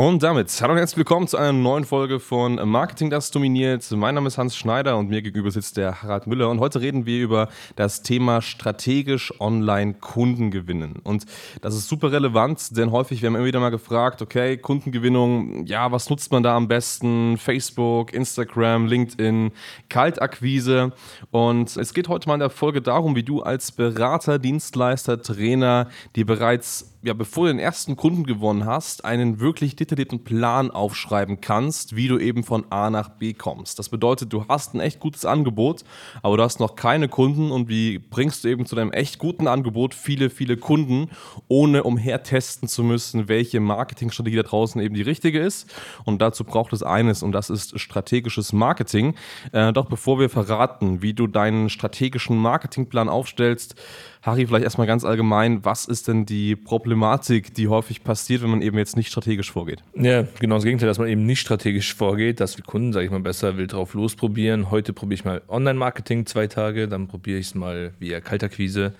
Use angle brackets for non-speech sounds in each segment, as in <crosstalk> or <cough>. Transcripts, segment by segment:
Und damit, hallo und herzlich willkommen zu einer neuen Folge von Marketing, das dominiert. Mein Name ist Hans Schneider und mir gegenüber sitzt der Harald Müller. Und heute reden wir über das Thema strategisch online Kunden gewinnen. Und das ist super relevant, denn häufig werden wir immer wieder mal gefragt, okay, Kundengewinnung, ja, was nutzt man da am besten? Facebook, Instagram, LinkedIn, Kaltakquise. Und es geht heute mal in der Folge darum, wie du als Berater, Dienstleister, Trainer, die bereits ja, bevor du den ersten Kunden gewonnen hast, einen wirklich detaillierten Plan aufschreiben kannst, wie du eben von A nach B kommst. Das bedeutet, du hast ein echt gutes Angebot, aber du hast noch keine Kunden und wie bringst du eben zu deinem echt guten Angebot viele, viele Kunden, ohne umher testen zu müssen, welche Marketingstrategie da draußen eben die richtige ist. Und dazu braucht es eines und das ist strategisches Marketing. Äh, doch bevor wir verraten, wie du deinen strategischen Marketingplan aufstellst, Harry, vielleicht erstmal ganz allgemein, was ist denn die Problematik, die häufig passiert, wenn man eben jetzt nicht strategisch vorgeht? Ja, genau das Gegenteil, dass man eben nicht strategisch vorgeht, dass die Kunden, sage ich mal, besser will drauf losprobieren. Heute probiere ich mal Online-Marketing zwei Tage, dann probiere ich es mal via Kaltakquise.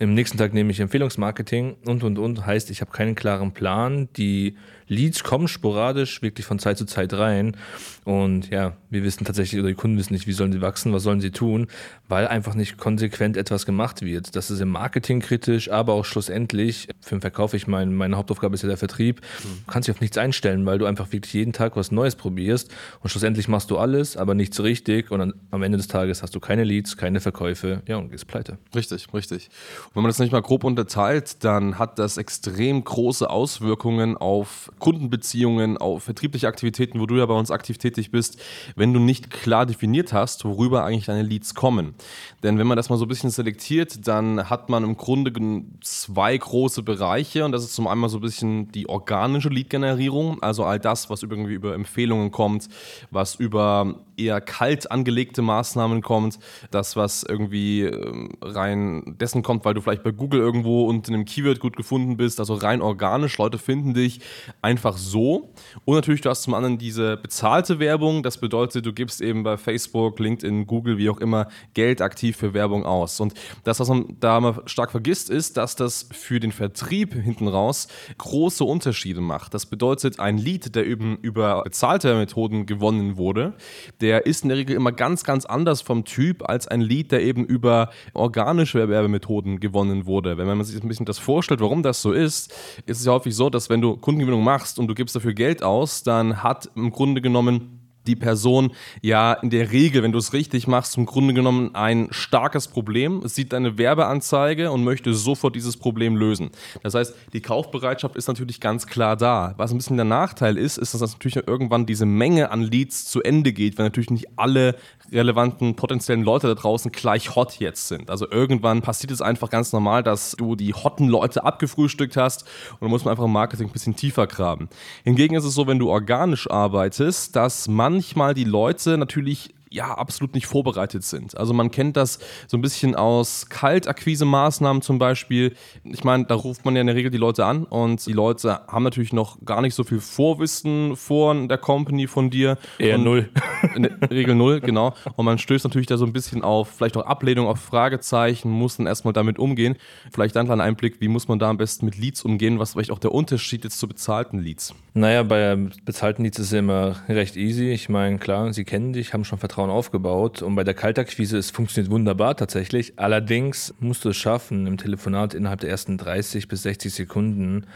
Im nächsten Tag nehme ich Empfehlungsmarketing und und und. Heißt, ich habe keinen klaren Plan. Die Leads kommen sporadisch wirklich von Zeit zu Zeit rein. Und ja, wir wissen tatsächlich, oder die Kunden wissen nicht, wie sollen sie wachsen, was sollen sie tun, weil einfach nicht konsequent etwas gemacht wird. Das ist im Marketing kritisch, aber auch schlussendlich, für den Verkauf, ich meine, meine Hauptaufgabe ist ja der Vertrieb, du kannst dich auf nichts einstellen, weil du einfach wirklich jeden Tag was Neues probierst und schlussendlich machst du alles, aber nichts richtig und dann, am Ende des Tages hast du keine Leads, keine Verkäufe, ja, und gehst pleite. Richtig, richtig. Und wenn man das nicht mal grob unterteilt, dann hat das extrem große Auswirkungen auf Kundenbeziehungen, auf vertriebliche Aktivitäten, wo du ja bei uns aktiv tätig bist, wenn du nicht klar definiert hast, worüber eigentlich deine Leads kommen. Denn wenn man das mal so ein bisschen selektiert, dann hat man im Grunde zwei große Bereiche und das ist zum einen so ein bisschen die organische Lead-Generierung, also all das, was irgendwie über Empfehlungen kommt, was über eher kalt angelegte Maßnahmen kommt, das, was irgendwie ähm, rein dessen kommt, weil du vielleicht bei Google irgendwo unter einem Keyword gut gefunden bist, also rein organisch, Leute finden dich einfach so. Und natürlich, du hast zum anderen diese bezahlte Werbung, das bedeutet, du gibst eben bei Facebook, LinkedIn, Google, wie auch immer, Geld aktiv für Werbung aus. Und das, was man da mal stark vergisst, ist, dass das für den Vertrieb hinten raus große Unterschiede macht. Das bedeutet, ein Lead, der eben über bezahlte Methoden gewonnen wurde, der ist in der Regel immer ganz, ganz anders vom Typ als ein Lead, der eben über organische Werbemethoden gewonnen wurde. Wenn man sich ein bisschen das vorstellt, warum das so ist, ist es ja häufig so, dass wenn du Kundengewinnung machst und du gibst dafür Geld aus, dann hat im Grunde genommen die Person ja in der Regel, wenn du es richtig machst, im Grunde genommen ein starkes Problem. Sieht eine Werbeanzeige und möchte sofort dieses Problem lösen. Das heißt, die Kaufbereitschaft ist natürlich ganz klar da. Was ein bisschen der Nachteil ist, ist, dass natürlich irgendwann diese Menge an Leads zu Ende geht, weil natürlich nicht alle relevanten potenziellen Leute da draußen gleich hot jetzt sind. Also irgendwann passiert es einfach ganz normal, dass du die hotten Leute abgefrühstückt hast und dann muss man einfach im Marketing ein bisschen tiefer graben. Hingegen ist es so, wenn du organisch arbeitest, dass manchmal die Leute natürlich ja absolut nicht vorbereitet sind. Also man kennt das so ein bisschen aus Kaltakquise-Maßnahmen zum Beispiel. Ich meine, da ruft man ja in der Regel die Leute an und die Leute haben natürlich noch gar nicht so viel Vorwissen von der Company von dir. Eher und null. <laughs> In der Regel null, genau. Und man stößt natürlich da so ein bisschen auf vielleicht auch Ablehnung, auf Fragezeichen, muss dann erstmal damit umgehen. Vielleicht dann ein Einblick, wie muss man da am besten mit Leads umgehen, was vielleicht auch der Unterschied ist zu bezahlten Leads. Naja, bei bezahlten Leads ist es immer recht easy. Ich meine, klar, sie kennen dich, haben schon Vertrauen aufgebaut und bei der Kaltakquise, es funktioniert wunderbar tatsächlich. Allerdings musst du es schaffen, im Telefonat innerhalb der ersten 30 bis 60 Sekunden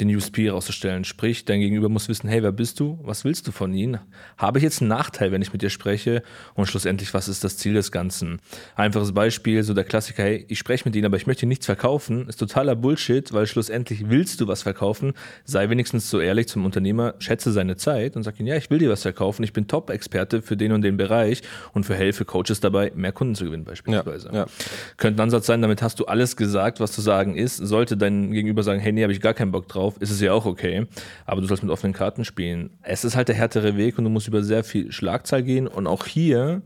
den USP rauszustellen. Sprich, dein Gegenüber muss wissen, hey, wer bist du? Was willst du von ihnen? Habe ich jetzt einen Nachteil, wenn ich mit dir spreche und schlussendlich, was ist das Ziel des Ganzen? Einfaches Beispiel, so der Klassiker, hey, ich spreche mit Ihnen, aber ich möchte nichts verkaufen, ist totaler Bullshit, weil schlussendlich willst du was verkaufen, sei wenigstens so ehrlich zum Unternehmer, schätze seine Zeit und sag ihm, ja, ich will dir was verkaufen, ich bin Top-Experte für den und den Bereich und für helfe Coaches dabei, mehr Kunden zu gewinnen beispielsweise. Ja, ja. Könnte ein Ansatz sein, damit hast du alles gesagt, was zu sagen ist. Sollte dein Gegenüber sagen, hey, nee, habe ich gar keinen Bock drauf, ist es ja auch okay. Aber du sollst mit offenen Karten spielen. Es ist halt der härtere Weg und du musst über sehr viel Schlagzahl gehen. Und auch hier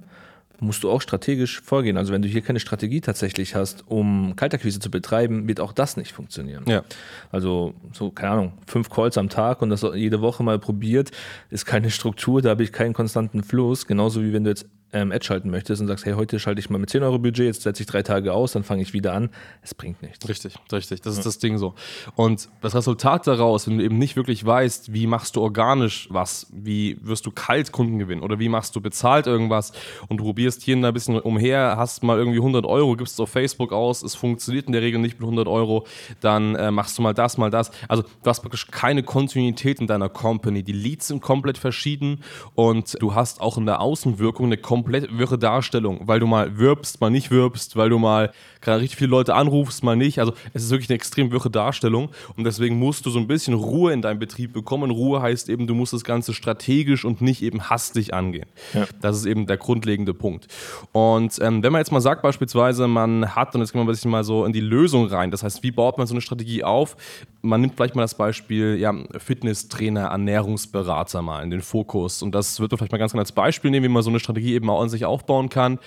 musst du auch strategisch vorgehen. Also wenn du hier keine Strategie tatsächlich hast, um Kaltakquise zu betreiben, wird auch das nicht funktionieren. Ja. Also so, keine Ahnung, fünf Calls am Tag und das jede Woche mal probiert, ist keine Struktur, da habe ich keinen konstanten Fluss. Genauso wie wenn du jetzt ähm, Ad schalten möchtest und sagst, hey, heute schalte ich mal mit 10 Euro Budget, jetzt setze ich drei Tage aus, dann fange ich wieder an. Es bringt nichts. Richtig, richtig. Das ja. ist das Ding so. Und das Resultat daraus, wenn du eben nicht wirklich weißt, wie machst du organisch was, wie wirst du kalt Kunden gewinnen oder wie machst du bezahlt irgendwas und du probierst hier ein bisschen umher, hast mal irgendwie 100 Euro, gibst es auf Facebook aus, es funktioniert in der Regel nicht mit 100 Euro, dann äh, machst du mal das, mal das. Also du hast praktisch keine Kontinuität in deiner Company. Die Leads sind komplett verschieden und du hast auch in der Außenwirkung eine komplett komplett wirre Darstellung, weil du mal wirbst, mal nicht wirbst, weil du mal gerade richtig viele Leute anrufst, mal nicht. Also es ist wirklich eine extrem wirre Darstellung und deswegen musst du so ein bisschen Ruhe in deinem Betrieb bekommen. Ruhe heißt eben, du musst das Ganze strategisch und nicht eben hastig angehen. Ja. Das ist eben der grundlegende Punkt. Und ähm, wenn man jetzt mal sagt beispielsweise, man hat, und jetzt gehen wir ein bisschen mal so in die Lösung rein, das heißt, wie baut man so eine Strategie auf? Man nimmt vielleicht mal das Beispiel ja, Fitnesstrainer, Ernährungsberater mal in den Fokus und das wird man vielleicht mal ganz gerne als Beispiel nehmen, wie man so eine Strategie eben an sich aufbauen kann,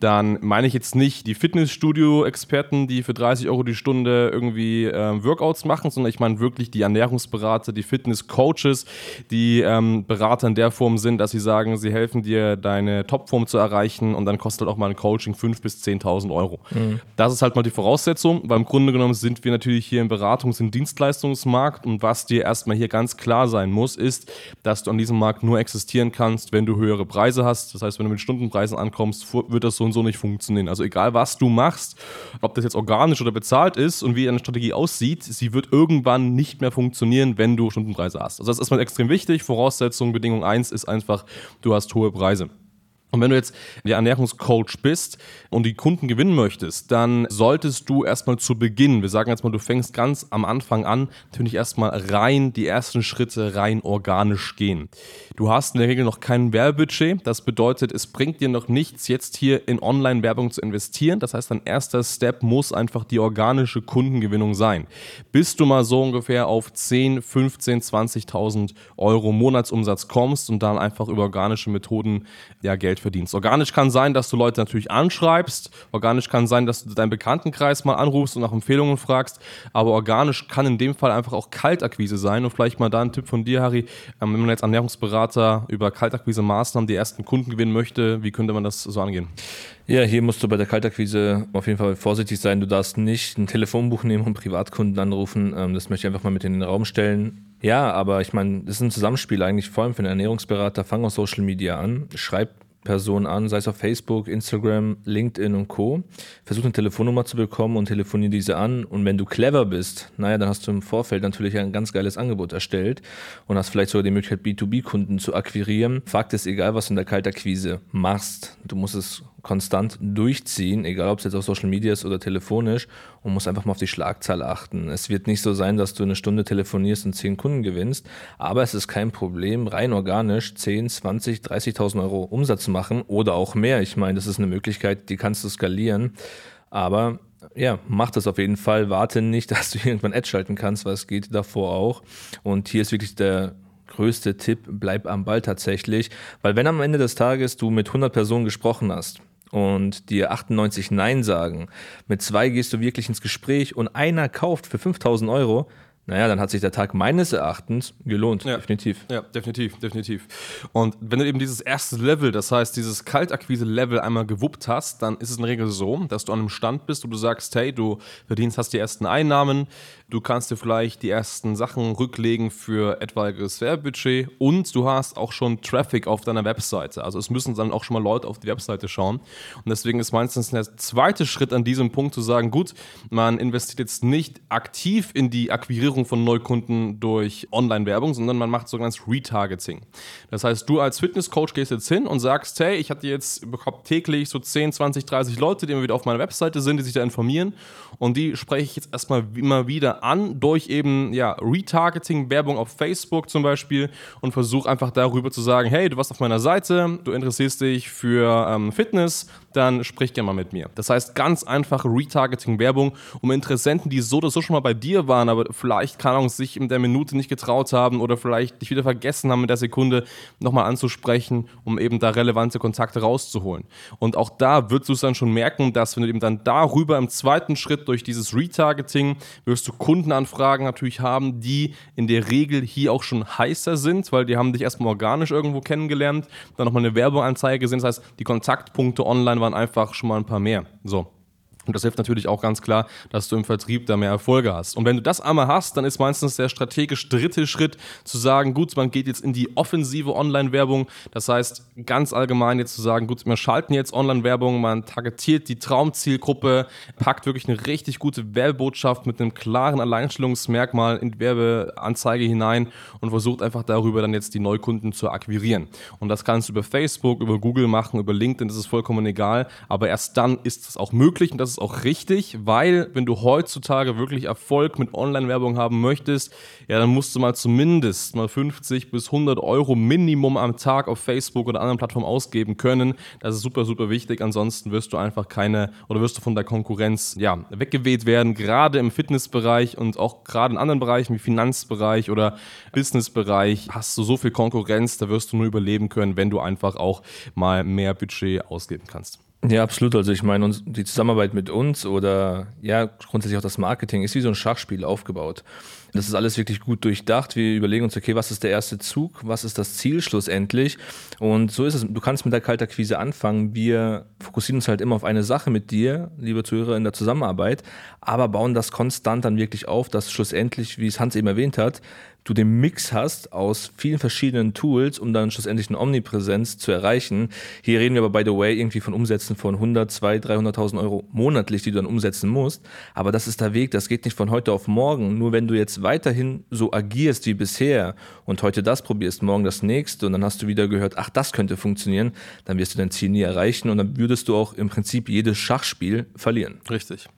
dann meine ich jetzt nicht die Fitnessstudio-Experten, die für 30 Euro die Stunde irgendwie äh, Workouts machen, sondern ich meine wirklich die Ernährungsberater, die Fitness-Coaches, die ähm, Berater in der Form sind, dass sie sagen, sie helfen dir, deine Topform zu erreichen und dann kostet auch mal ein Coaching 5.000 bis 10.000 Euro. Mhm. Das ist halt mal die Voraussetzung, weil im Grunde genommen sind wir natürlich hier im Beratungs- und Dienstleistungsmarkt und was dir erstmal hier ganz klar sein muss, ist, dass du an diesem Markt nur existieren kannst, wenn du höhere Preise hast. Das heißt, wenn du mit Stunden Stundenpreisen ankommst, wird das so und so nicht funktionieren. Also egal, was du machst, ob das jetzt organisch oder bezahlt ist und wie deine Strategie aussieht, sie wird irgendwann nicht mehr funktionieren, wenn du Stundenpreise hast. Also das ist mal extrem wichtig. Voraussetzung, Bedingung 1 ist einfach, du hast hohe Preise. Und wenn du jetzt der Ernährungscoach bist und die Kunden gewinnen möchtest, dann solltest du erstmal zu Beginn, wir sagen jetzt mal, du fängst ganz am Anfang an, natürlich erstmal rein die ersten Schritte rein organisch gehen. Du hast in der Regel noch kein Werbebudget. Das bedeutet, es bringt dir noch nichts, jetzt hier in Online-Werbung zu investieren. Das heißt, dein erster Step muss einfach die organische Kundengewinnung sein. Bis du mal so ungefähr auf 10, 15, 20.000 Euro Monatsumsatz kommst und dann einfach über organische Methoden ja, Geld verdienst. Organisch kann sein, dass du Leute natürlich anschreibst. Organisch kann sein, dass du deinen Bekanntenkreis mal anrufst und nach Empfehlungen fragst. Aber organisch kann in dem Fall einfach auch Kaltakquise sein. Und vielleicht mal da ein Tipp von dir, Harry. Ähm, wenn man jetzt Ernährungsberater über Kaltakquise-Maßnahmen die ersten Kunden gewinnen möchte, wie könnte man das so angehen? Ja, hier musst du bei der Kaltakquise auf jeden Fall vorsichtig sein. Du darfst nicht ein Telefonbuch nehmen und Privatkunden anrufen. Ähm, das möchte ich einfach mal mit in den Raum stellen. Ja, aber ich meine, das ist ein Zusammenspiel eigentlich, vor allem für einen Ernährungsberater. Fang aus Social Media an, schreib Person an, sei es auf Facebook, Instagram, LinkedIn und Co. Versuch eine Telefonnummer zu bekommen und telefonier diese an. Und wenn du clever bist, naja, dann hast du im Vorfeld natürlich ein ganz geiles Angebot erstellt und hast vielleicht sogar die Möglichkeit, B2B-Kunden zu akquirieren. Fakt ist, egal was du in der Kaltakquise machst, du musst es konstant durchziehen, egal ob es jetzt auf Social Media ist oder telefonisch, und muss einfach mal auf die Schlagzahl achten. Es wird nicht so sein, dass du eine Stunde telefonierst und zehn Kunden gewinnst, aber es ist kein Problem, rein organisch 10, 20, 30.000 Euro Umsatz zu machen oder auch mehr. Ich meine, das ist eine Möglichkeit, die kannst du skalieren, aber ja, mach das auf jeden Fall. Warte nicht, <laughs> dass du irgendwann Ad schalten kannst, weil es geht davor auch. Und hier ist wirklich der größte Tipp, bleib am Ball tatsächlich, weil wenn am Ende des Tages du mit 100 Personen gesprochen hast, und dir 98 Nein sagen, mit zwei gehst du wirklich ins Gespräch und einer kauft für 5000 Euro, naja, dann hat sich der Tag meines Erachtens gelohnt, ja. definitiv. Ja, definitiv, definitiv. Und wenn du eben dieses erste Level, das heißt dieses Kaltakquise-Level einmal gewuppt hast, dann ist es in der Regel so, dass du an einem Stand bist, wo du sagst, hey, du verdienst, hast die ersten Einnahmen, du kannst dir vielleicht die ersten Sachen rücklegen für etwaiges Werbebudget und du hast auch schon Traffic auf deiner Webseite. Also es müssen dann auch schon mal Leute auf die Webseite schauen. Und deswegen ist meistens der zweite Schritt an diesem Punkt zu sagen, gut, man investiert jetzt nicht aktiv in die Akquirierung von Neukunden durch Online-Werbung, sondern man macht sogenanntes Retargeting. Das heißt, du als Fitnesscoach gehst jetzt hin und sagst, hey, ich hatte jetzt bekomme täglich so 10, 20, 30 Leute, die immer wieder auf meiner Webseite sind, die sich da informieren und die spreche ich jetzt erstmal immer wieder an durch eben ja, Retargeting, Werbung auf Facebook zum Beispiel und versuche einfach darüber zu sagen, hey, du warst auf meiner Seite, du interessierst dich für ähm, Fitness, dann sprich gerne mal mit mir. Das heißt, ganz einfache Retargeting-Werbung, um Interessenten, die so oder so schon mal bei dir waren, aber vielleicht, keine Ahnung, sich in der Minute nicht getraut haben oder vielleicht dich wieder vergessen haben in der Sekunde, nochmal anzusprechen, um eben da relevante Kontakte rauszuholen. Und auch da wirst du es dann schon merken, dass wenn du eben dann darüber im zweiten Schritt durch dieses Retargeting wirst du Kundenanfragen natürlich haben, die in der Regel hier auch schon heißer sind, weil die haben dich erstmal organisch irgendwo kennengelernt, dann nochmal eine Werbeanzeige gesehen, das heißt, die Kontaktpunkte online waren einfach schon mal ein paar mehr. So. Und das hilft natürlich auch ganz klar, dass du im Vertrieb da mehr Erfolge hast. Und wenn du das einmal hast, dann ist meistens der strategisch dritte Schritt zu sagen, gut, man geht jetzt in die offensive Online-Werbung. Das heißt, ganz allgemein jetzt zu sagen, gut, wir schalten jetzt Online-Werbung, man targetiert die Traumzielgruppe, packt wirklich eine richtig gute Werbebotschaft mit einem klaren Alleinstellungsmerkmal in die Werbeanzeige hinein und versucht einfach darüber dann jetzt die Neukunden zu akquirieren. Und das kannst du über Facebook, über Google machen, über LinkedIn, das ist vollkommen egal. Aber erst dann ist es auch möglich und das ist auch richtig, weil wenn du heutzutage wirklich Erfolg mit Online-Werbung haben möchtest, ja, dann musst du mal zumindest mal 50 bis 100 Euro Minimum am Tag auf Facebook oder anderen Plattformen ausgeben können. Das ist super, super wichtig. Ansonsten wirst du einfach keine oder wirst du von der Konkurrenz ja, weggeweht werden, gerade im Fitnessbereich und auch gerade in anderen Bereichen wie Finanzbereich oder Businessbereich hast du so viel Konkurrenz, da wirst du nur überleben können, wenn du einfach auch mal mehr Budget ausgeben kannst. Ja, absolut. Also ich meine, die Zusammenarbeit mit uns oder ja, grundsätzlich auch das Marketing ist wie so ein Schachspiel aufgebaut. Das ist alles wirklich gut durchdacht. Wir überlegen uns, okay, was ist der erste Zug? Was ist das Ziel schlussendlich? Und so ist es. Du kannst mit der Kaltakquise anfangen. Wir fokussieren uns halt immer auf eine Sache mit dir, liebe Zuhörer, in der Zusammenarbeit, aber bauen das konstant dann wirklich auf, dass schlussendlich, wie es Hans eben erwähnt hat, du den Mix hast aus vielen verschiedenen Tools, um dann schlussendlich eine Omnipräsenz zu erreichen. Hier reden wir aber, by the way, irgendwie von Umsätzen von 100, 200, 300.000 Euro monatlich, die du dann umsetzen musst. Aber das ist der Weg, das geht nicht von heute auf morgen. Nur wenn du jetzt weiterhin so agierst wie bisher und heute das probierst, morgen das nächste und dann hast du wieder gehört, ach, das könnte funktionieren, dann wirst du dein Ziel nie erreichen und dann würdest du auch im Prinzip jedes Schachspiel verlieren. Richtig.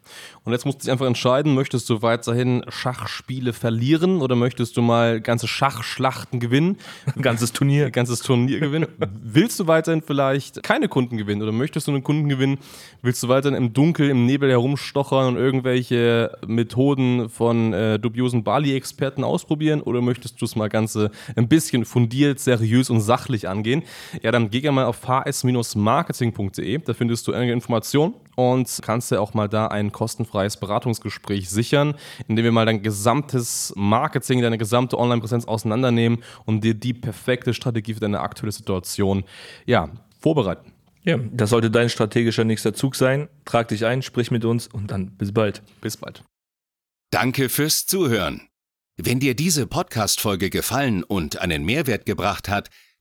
Und jetzt musst du dich einfach entscheiden, möchtest du weiterhin Schachspiele verlieren oder möchtest du mal ganze Schachschlachten gewinnen? Ein ganzes Turnier. Ein ganzes Turnier gewinnen. Willst du weiterhin vielleicht keine Kunden gewinnen oder möchtest du einen Kunden gewinnen? Willst du weiterhin im Dunkel, im Nebel herumstochern und irgendwelche Methoden von äh, dubiosen Bali-Experten ausprobieren oder möchtest du es mal ganze ein bisschen fundiert, seriös und sachlich angehen? Ja, dann geh gerne mal auf hs-marketing.de, da findest du einige Informationen und kannst dir auch mal da ein kostenfreies Beratungsgespräch sichern, indem wir mal dein gesamtes Marketing, deine gesamte Online-Präsenz auseinandernehmen und dir die perfekte Strategie für deine aktuelle Situation ja, vorbereiten. Ja, das sollte dein strategischer nächster Zug sein. Trag dich ein, sprich mit uns und dann bis bald. Bis bald. Danke fürs Zuhören. Wenn dir diese Podcast-Folge gefallen und einen Mehrwert gebracht hat,